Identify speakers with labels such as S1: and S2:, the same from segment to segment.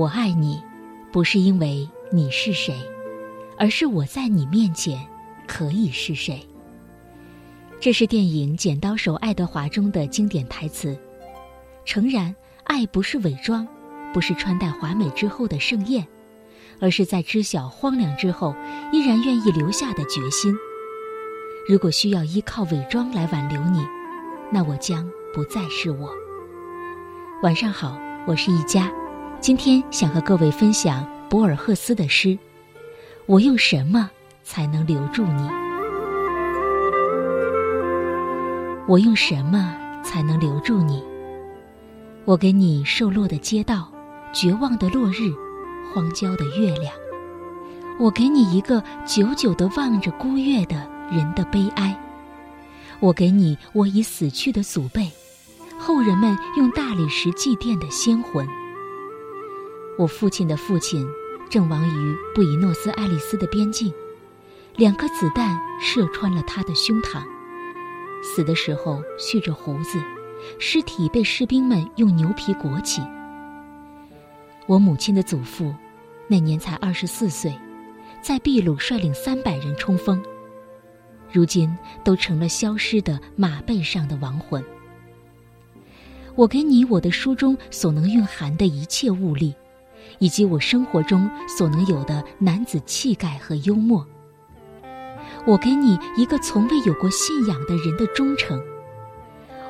S1: 我爱你，不是因为你是谁，而是我在你面前可以是谁。这是电影《剪刀手爱德华》中的经典台词。诚然，爱不是伪装，不是穿戴华美之后的盛宴，而是在知晓荒凉之后依然愿意留下的决心。如果需要依靠伪装来挽留你，那我将不再是我。晚上好，我是一佳，今天想和各位分享博尔赫斯的诗。我用什么才能留住你？我用什么才能留住你？我给你瘦落的街道，绝望的落日，荒郊的月亮。我给你一个久久的望着孤月的人的悲哀。我给你我已死去的祖辈。后人们用大理石祭奠的先魂。我父亲的父亲阵亡于布宜诺斯艾利斯的边境，两颗子弹射穿了他的胸膛，死的时候蓄着胡子，尸体被士兵们用牛皮裹起。我母亲的祖父那年才二十四岁，在秘鲁率领三百人冲锋，如今都成了消失的马背上的亡魂。我给你我的书中所能蕴含的一切物力，以及我生活中所能有的男子气概和幽默。我给你一个从未有过信仰的人的忠诚。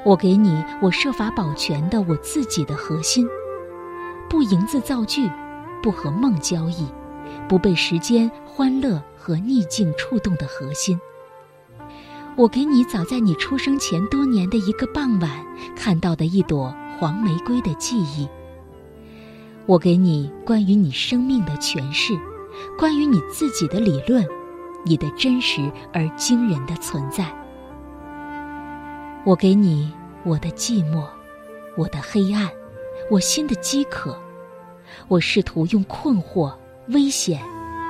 S1: 我给你我设法保全的我自己的核心，不营字造句，不和梦交易，不被时间、欢乐和逆境触动的核心。我给你早在你出生前多年的一个傍晚看到的一朵黄玫瑰的记忆。我给你关于你生命的诠释，关于你自己的理论，你的真实而惊人的存在。我给你我的寂寞，我的黑暗，我心的饥渴。我试图用困惑、危险、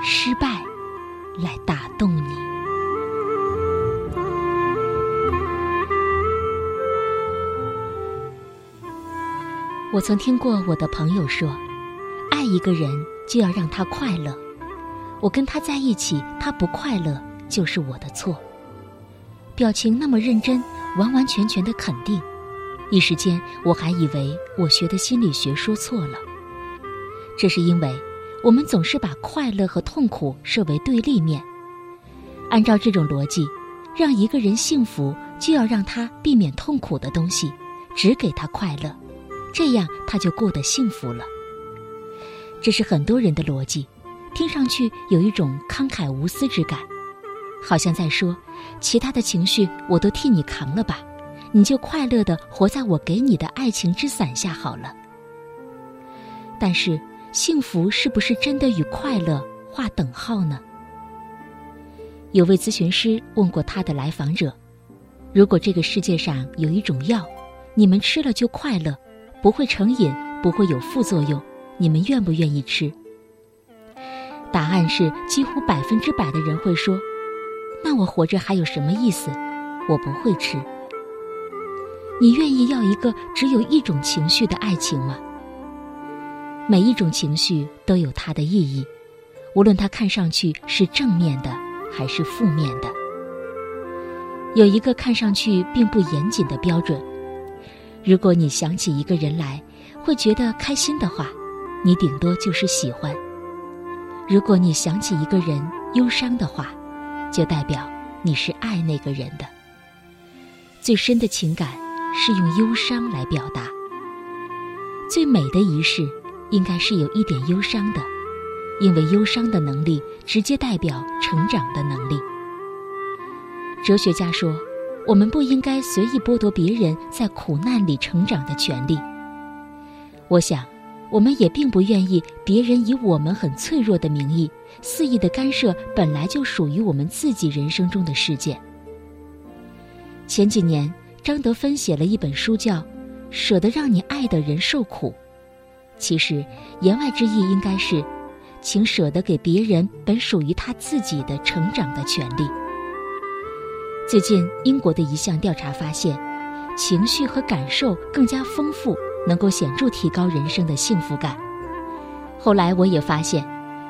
S1: 失败来打动你。我曾听过我的朋友说，一个人就要让他快乐。我跟他在一起，他不快乐就是我的错。表情那么认真，完完全全的肯定，一时间我还以为我学的心理学说错了。这是因为我们总是把快乐和痛苦设为对立面。按照这种逻辑，让一个人幸福，就要让他避免痛苦的东西，只给他快乐。这样他就过得幸福了。这是很多人的逻辑，听上去有一种慷慨无私之感，好像在说：其他的情绪我都替你扛了吧，你就快乐的活在我给你的爱情之伞下好了。但是，幸福是不是真的与快乐划等号呢？有位咨询师问过他的来访者：如果这个世界上有一种药，你们吃了就快乐？不会成瘾，不会有副作用，你们愿不愿意吃？答案是几乎百分之百的人会说：“那我活着还有什么意思？我不会吃。”你愿意要一个只有一种情绪的爱情吗？每一种情绪都有它的意义，无论它看上去是正面的还是负面的。有一个看上去并不严谨的标准。如果你想起一个人来，会觉得开心的话，你顶多就是喜欢；如果你想起一个人忧伤的话，就代表你是爱那个人的。最深的情感是用忧伤来表达。最美的仪式应该是有一点忧伤的，因为忧伤的能力直接代表成长的能力。哲学家说。我们不应该随意剥夺别人在苦难里成长的权利。我想，我们也并不愿意别人以我们很脆弱的名义肆意的干涉本来就属于我们自己人生中的事件。前几年，张德芬写了一本书，叫《舍得让你爱的人受苦》。其实，言外之意应该是，请舍得给别人本属于他自己的成长的权利。最近，英国的一项调查发现，情绪和感受更加丰富，能够显著提高人生的幸福感。后来我也发现，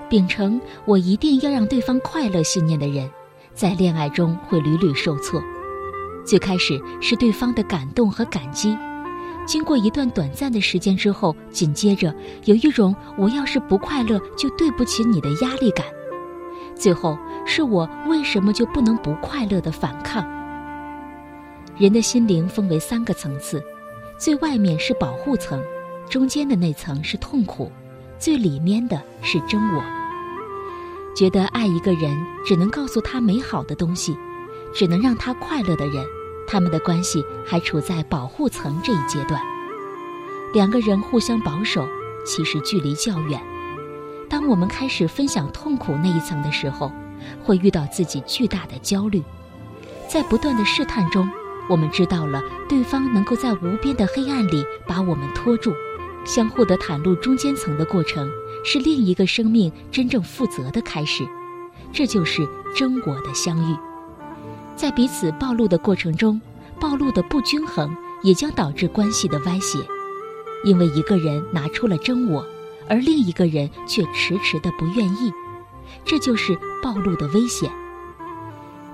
S1: 秉承我一定要让对方快乐信念的人，在恋爱中会屡屡受挫。最开始是对方的感动和感激，经过一段短暂的时间之后，紧接着有一种我要是不快乐就对不起你的压力感，最后是我为什么就不能不快乐的反抗。人的心灵分为三个层次，最外面是保护层，中间的那层是痛苦，最里面的是真我。觉得爱一个人只能告诉他美好的东西，只能让他快乐的人。他们的关系还处在保护层这一阶段，两个人互相保守，其实距离较远。当我们开始分享痛苦那一层的时候，会遇到自己巨大的焦虑。在不断的试探中，我们知道了对方能够在无边的黑暗里把我们拖住，相互的袒露中间层的过程，是另一个生命真正负责的开始。这就是真我的相遇。在彼此暴露的过程中，暴露的不均衡也将导致关系的歪斜，因为一个人拿出了真我，而另一个人却迟迟的不愿意，这就是暴露的危险。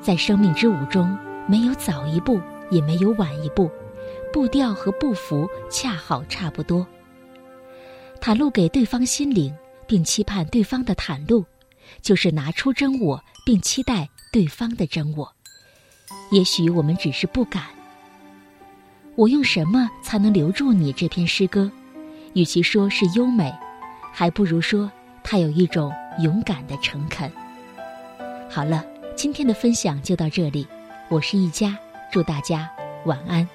S1: 在生命之舞中，没有早一步，也没有晚一步，步调和步幅恰好差不多。袒露给对方心灵，并期盼对方的袒露，就是拿出真我，并期待对方的真我。也许我们只是不敢。我用什么才能留住你？这篇诗歌，与其说是优美，还不如说它有一种勇敢的诚恳。好了，今天的分享就到这里，我是一佳，祝大家晚安。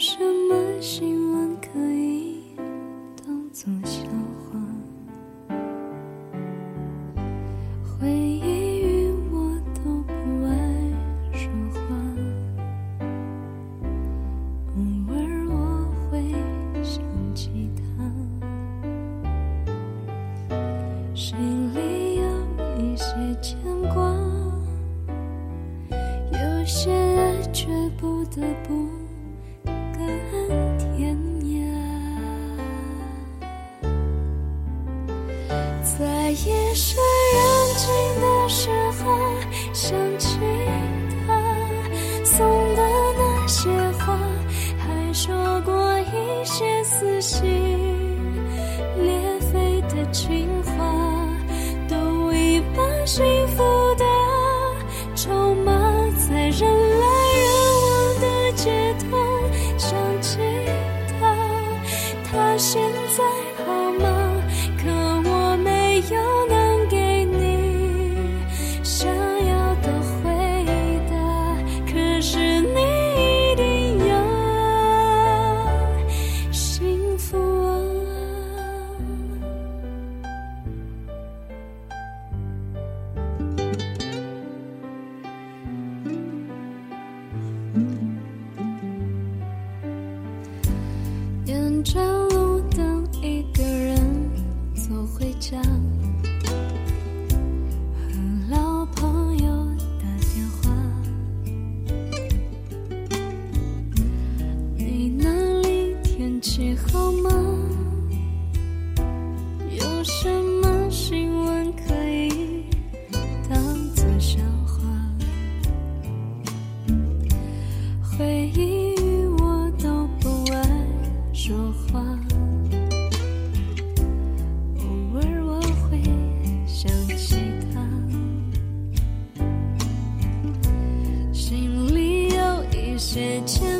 S2: 什么新闻可以当作笑话？回忆与我都不爱说话，偶尔我会想起他，心里有一些牵挂，有些爱却不得不。有